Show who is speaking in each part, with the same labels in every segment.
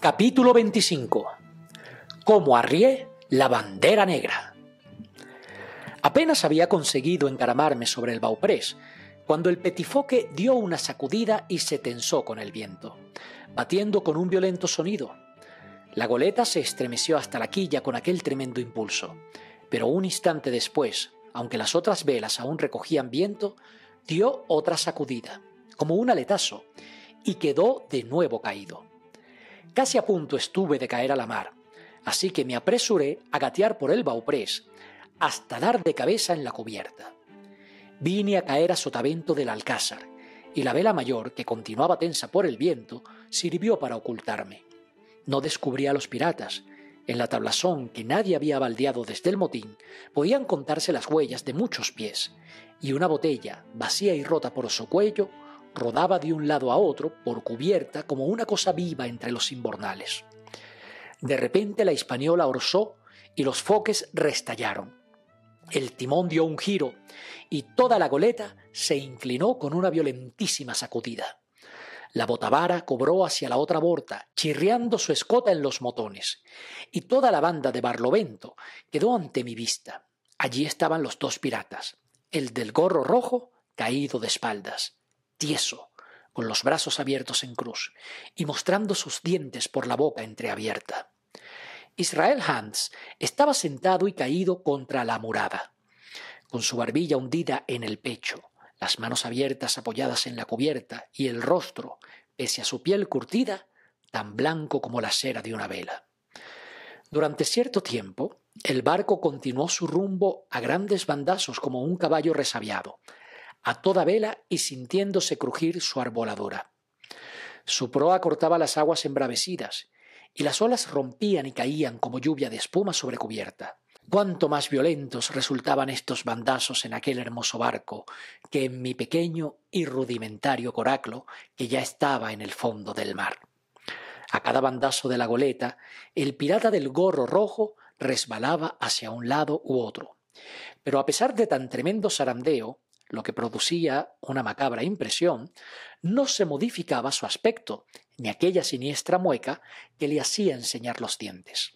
Speaker 1: Capítulo 25. Cómo arrié la bandera negra. Apenas había conseguido encaramarme sobre el bauprés cuando el petifoque dio una sacudida y se tensó con el viento, batiendo con un violento sonido. La goleta se estremeció hasta la quilla con aquel tremendo impulso, pero un instante después, aunque las otras velas aún recogían viento, dio otra sacudida, como un aletazo, y quedó de nuevo caído. Casi a punto estuve de caer a la mar, así que me apresuré a gatear por el bauprés hasta dar de cabeza en la cubierta. Vine a caer a sotavento del alcázar, y la vela mayor, que continuaba tensa por el viento, sirvió para ocultarme. No descubrí a los piratas. En la tablazón que nadie había baldeado desde el motín, podían contarse las huellas de muchos pies, y una botella, vacía y rota por su cuello, rodaba de un lado a otro por cubierta como una cosa viva entre los imbornales. De repente la hispaniola orzó y los foques restallaron. El timón dio un giro y toda la goleta se inclinó con una violentísima sacudida. La botavara cobró hacia la otra borda, chirriando su escota en los motones, y toda la banda de Barlovento quedó ante mi vista. Allí estaban los dos piratas, el del gorro rojo caído de espaldas, tieso, con los brazos abiertos en cruz, y mostrando sus dientes por la boca entreabierta. Israel Hans estaba sentado y caído contra la murada, con su barbilla hundida en el pecho, las manos abiertas apoyadas en la cubierta y el rostro, pese a su piel curtida, tan blanco como la cera de una vela. Durante cierto tiempo, el barco continuó su rumbo a grandes bandazos como un caballo resabiado, a toda vela y sintiéndose crujir su arboladora. Su proa cortaba las aguas embravecidas, y las olas rompían y caían como lluvia de espuma sobre cubierta. Cuánto más violentos resultaban estos bandazos en aquel hermoso barco que en mi pequeño y rudimentario coraclo que ya estaba en el fondo del mar. A cada bandazo de la goleta, el pirata del gorro rojo resbalaba hacia un lado u otro. Pero a pesar de tan tremendo zarandeo, lo que producía una macabra impresión, no se modificaba su aspecto, ni aquella siniestra mueca que le hacía enseñar los dientes.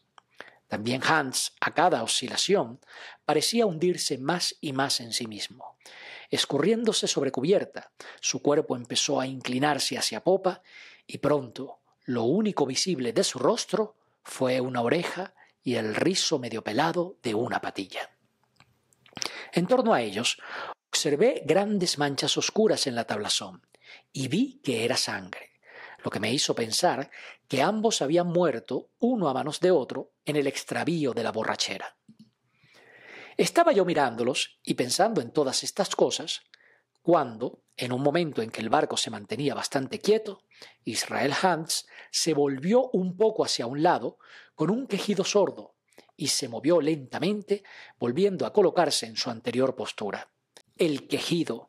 Speaker 1: También Hans, a cada oscilación, parecía hundirse más y más en sí mismo. Escurriéndose sobre cubierta, su cuerpo empezó a inclinarse hacia popa y pronto lo único visible de su rostro fue una oreja y el rizo medio pelado de una patilla. En torno a ellos observé grandes manchas oscuras en la tablazón y vi que era sangre lo que me hizo pensar que ambos habían muerto uno a manos de otro en el extravío de la borrachera. Estaba yo mirándolos y pensando en todas estas cosas, cuando, en un momento en que el barco se mantenía bastante quieto, Israel Hans se volvió un poco hacia un lado con un quejido sordo y se movió lentamente, volviendo a colocarse en su anterior postura. El quejido,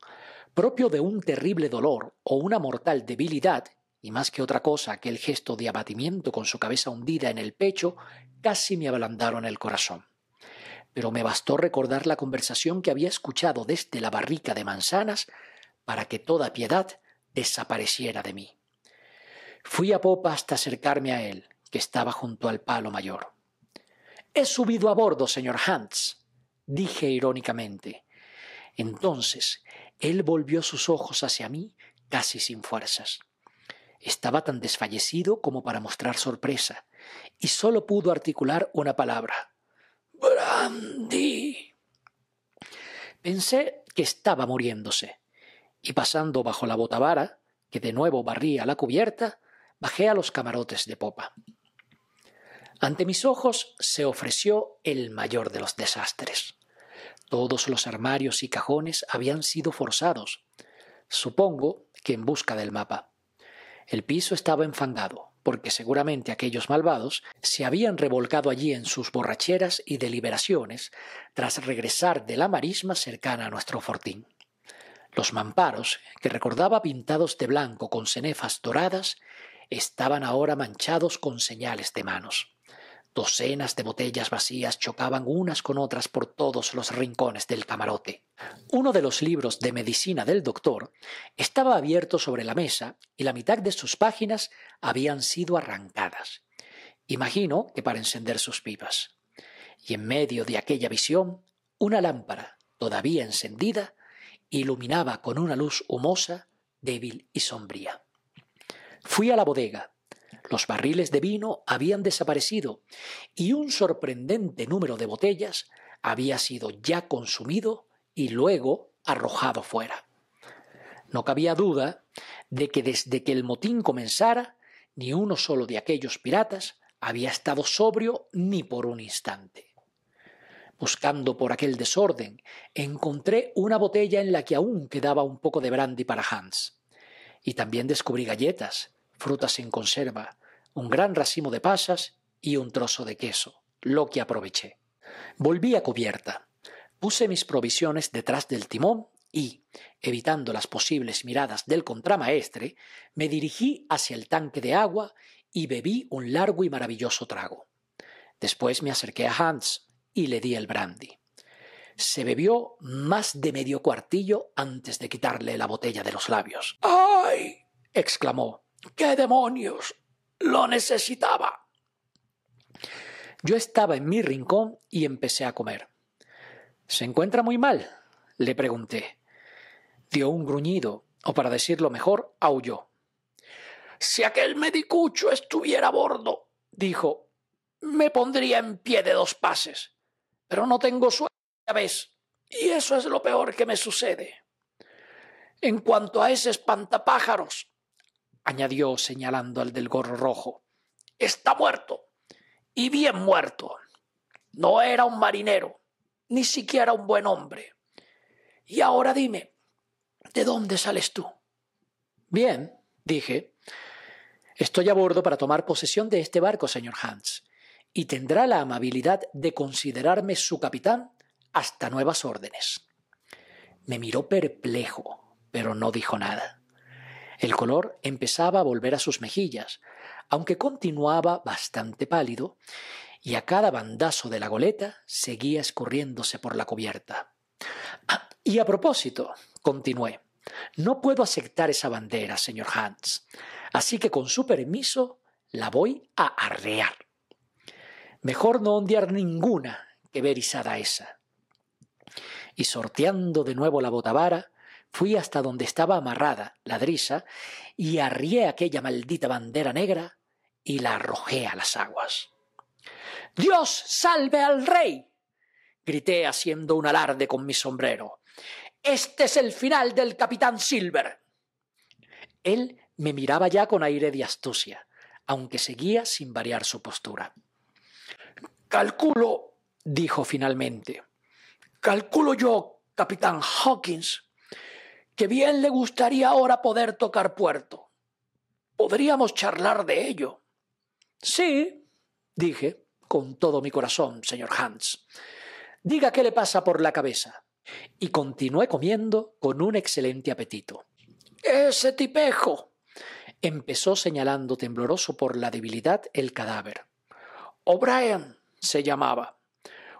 Speaker 1: propio de un terrible dolor o una mortal debilidad, y más que otra cosa aquel gesto de abatimiento con su cabeza hundida en el pecho, casi me ablandaron el corazón. Pero me bastó recordar la conversación que había escuchado desde la barrica de manzanas para que toda piedad desapareciera de mí. Fui a popa hasta acercarme a él, que estaba junto al palo mayor. He subido a bordo, señor Hans, dije irónicamente. Entonces él volvió sus ojos hacia mí casi sin fuerzas. Estaba tan desfallecido como para mostrar sorpresa, y solo pudo articular una palabra. Brandy. Pensé que estaba muriéndose, y pasando bajo la botavara, que de nuevo barría la cubierta, bajé a los camarotes de popa. Ante mis ojos se ofreció el mayor de los desastres. Todos los armarios y cajones habían sido forzados, supongo que en busca del mapa. El piso estaba enfangado, porque seguramente aquellos malvados se habían revolcado allí en sus borracheras y deliberaciones tras regresar de la marisma cercana a nuestro fortín. Los mamparos, que recordaba pintados de blanco con cenefas doradas, estaban ahora manchados con señales de manos. Docenas de botellas vacías chocaban unas con otras por todos los rincones del camarote. Uno de los libros de medicina del doctor estaba abierto sobre la mesa y la mitad de sus páginas habían sido arrancadas, imagino que para encender sus pipas. Y en medio de aquella visión, una lámpara, todavía encendida, iluminaba con una luz humosa, débil y sombría. Fui a la bodega. Los barriles de vino habían desaparecido y un sorprendente número de botellas había sido ya consumido y luego arrojado fuera. No cabía duda de que desde que el motín comenzara, ni uno solo de aquellos piratas había estado sobrio ni por un instante. Buscando por aquel desorden, encontré una botella en la que aún quedaba un poco de brandy para Hans. Y también descubrí galletas, frutas en conserva, un gran racimo de pasas y un trozo de queso, lo que aproveché. Volví a cubierta, puse mis provisiones detrás del timón y, evitando las posibles miradas del contramaestre, me dirigí hacia el tanque de agua y bebí un largo y maravilloso trago. Después me acerqué a Hans, y le di el brandy. Se bebió más de medio cuartillo antes de quitarle la botella de los labios. ¡Ay! exclamó. ¡Qué demonios! Lo necesitaba. Yo estaba en mi rincón y empecé a comer. ¿Se encuentra muy mal? le pregunté. Dio un gruñido, o para decirlo mejor, aulló. Si aquel medicucho estuviera a bordo, dijo, me pondría en pie de dos pases pero no tengo suerte, ves, y eso es lo peor que me sucede. En cuanto a ese espantapájaros, añadió señalando al del gorro rojo, está muerto, y bien muerto. No era un marinero, ni siquiera un buen hombre. Y ahora dime, ¿de dónde sales tú? Bien, dije. Estoy a bordo para tomar posesión de este barco, señor Hans y tendrá la amabilidad de considerarme su capitán hasta nuevas órdenes. Me miró perplejo, pero no dijo nada. El color empezaba a volver a sus mejillas, aunque continuaba bastante pálido, y a cada bandazo de la goleta seguía escurriéndose por la cubierta. Ah, y a propósito, continué, no puedo aceptar esa bandera, señor Hans, así que con su permiso la voy a arrear. Mejor no ondear ninguna que ver izada esa. Y sorteando de nuevo la botavara, fui hasta donde estaba amarrada la drisa y arrié aquella maldita bandera negra y la arrojé a las aguas. Dios salve al rey. grité haciendo un alarde con mi sombrero. Este es el final del capitán Silver. Él me miraba ya con aire de astucia, aunque seguía sin variar su postura. Calculo, dijo finalmente, calculo yo, capitán Hawkins, que bien le gustaría ahora poder tocar puerto. Podríamos charlar de ello. Sí, dije, con todo mi corazón, señor Hans. Diga qué le pasa por la cabeza. Y continué comiendo con un excelente apetito. Ese tipejo. empezó señalando tembloroso por la debilidad el cadáver. O'Brien, se llamaba.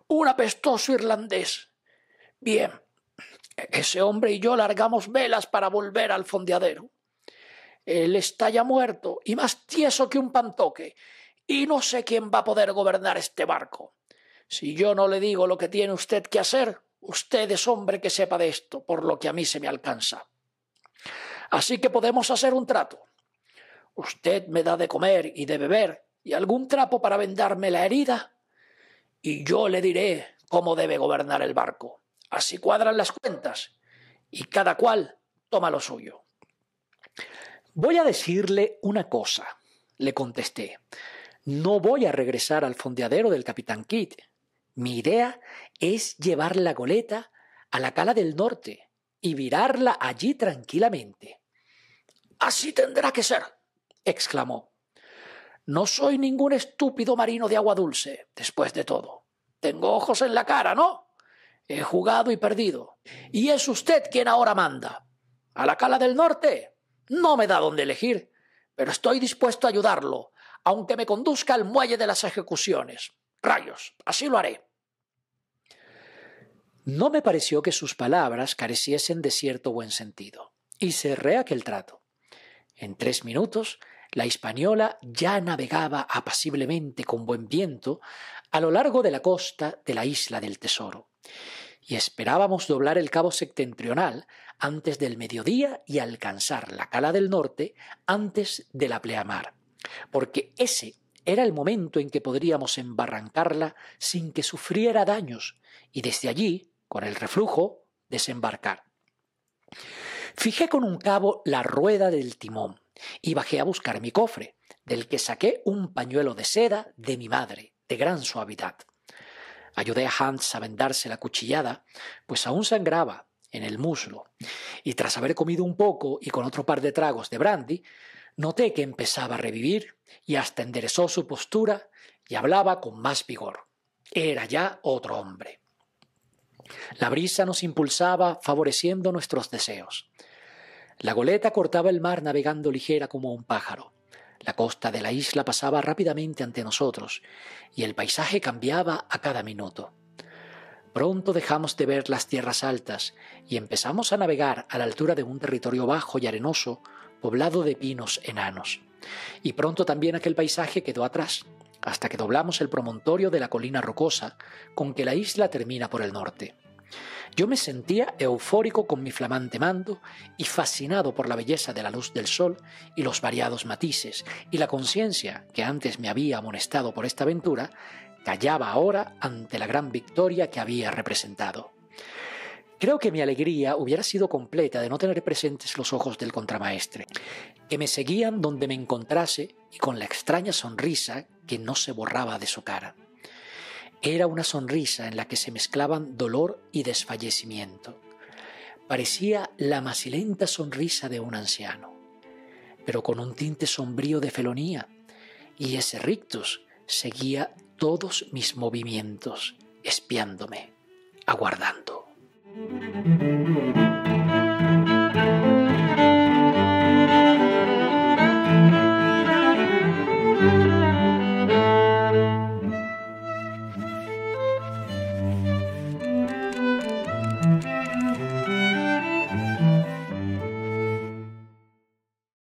Speaker 1: Un apestoso irlandés. Bien, ese hombre y yo largamos velas para volver al fondeadero. Él está ya muerto y más tieso que un pantoque, y no sé quién va a poder gobernar este barco. Si yo no le digo lo que tiene usted que hacer, usted es hombre que sepa de esto, por lo que a mí se me alcanza. Así que podemos hacer un trato. Usted me da de comer y de beber y algún trapo para vendarme la herida, y yo le diré cómo debe gobernar el barco. Así cuadran las cuentas y cada cual toma lo suyo. Voy a decirle una cosa, le contesté. No voy a regresar al fondeadero del capitán Kidd. Mi idea es llevar la goleta a la cala del norte y virarla allí tranquilamente. Así tendrá que ser, exclamó. No soy ningún estúpido marino de agua dulce, después de todo. Tengo ojos en la cara, ¿no? He jugado y perdido. Y es usted quien ahora manda. A la cala del norte. No me da dónde elegir, pero estoy dispuesto a ayudarlo, aunque me conduzca al muelle de las ejecuciones. Rayos, así lo haré. No me pareció que sus palabras careciesen de cierto buen sentido, y cerré aquel trato. En tres minutos la Hispaniola ya navegaba apaciblemente con buen viento a lo largo de la costa de la isla del Tesoro, y esperábamos doblar el cabo septentrional antes del mediodía y alcanzar la cala del norte antes de la pleamar, porque ese era el momento en que podríamos embarrancarla sin que sufriera daños y desde allí, con el reflujo, desembarcar. Fijé con un cabo la rueda del timón y bajé a buscar mi cofre, del que saqué un pañuelo de seda de mi madre, de gran suavidad. Ayudé a Hans a vendarse la cuchillada, pues aún sangraba en el muslo, y tras haber comido un poco y con otro par de tragos de brandy, noté que empezaba a revivir y hasta enderezó su postura y hablaba con más vigor. Era ya otro hombre. La brisa nos impulsaba favoreciendo nuestros deseos. La goleta cortaba el mar navegando ligera como un pájaro. La costa de la isla pasaba rápidamente ante nosotros y el paisaje cambiaba a cada minuto. Pronto dejamos de ver las tierras altas y empezamos a navegar a la altura de un territorio bajo y arenoso poblado de pinos enanos. Y pronto también aquel paisaje quedó atrás, hasta que doblamos el promontorio de la colina rocosa con que la isla termina por el norte. Yo me sentía eufórico con mi flamante mando y fascinado por la belleza de la luz del sol y los variados matices, y la conciencia que antes me había amonestado por esta aventura, callaba ahora ante la gran victoria que había representado. Creo que mi alegría hubiera sido completa de no tener presentes los ojos del contramaestre, que me seguían donde me encontrase y con la extraña sonrisa que no se borraba de su cara. Era una sonrisa en la que se mezclaban dolor y desfallecimiento. Parecía la macilenta sonrisa de un anciano, pero con un tinte sombrío de felonía, y ese rictus seguía todos mis movimientos, espiándome, aguardando.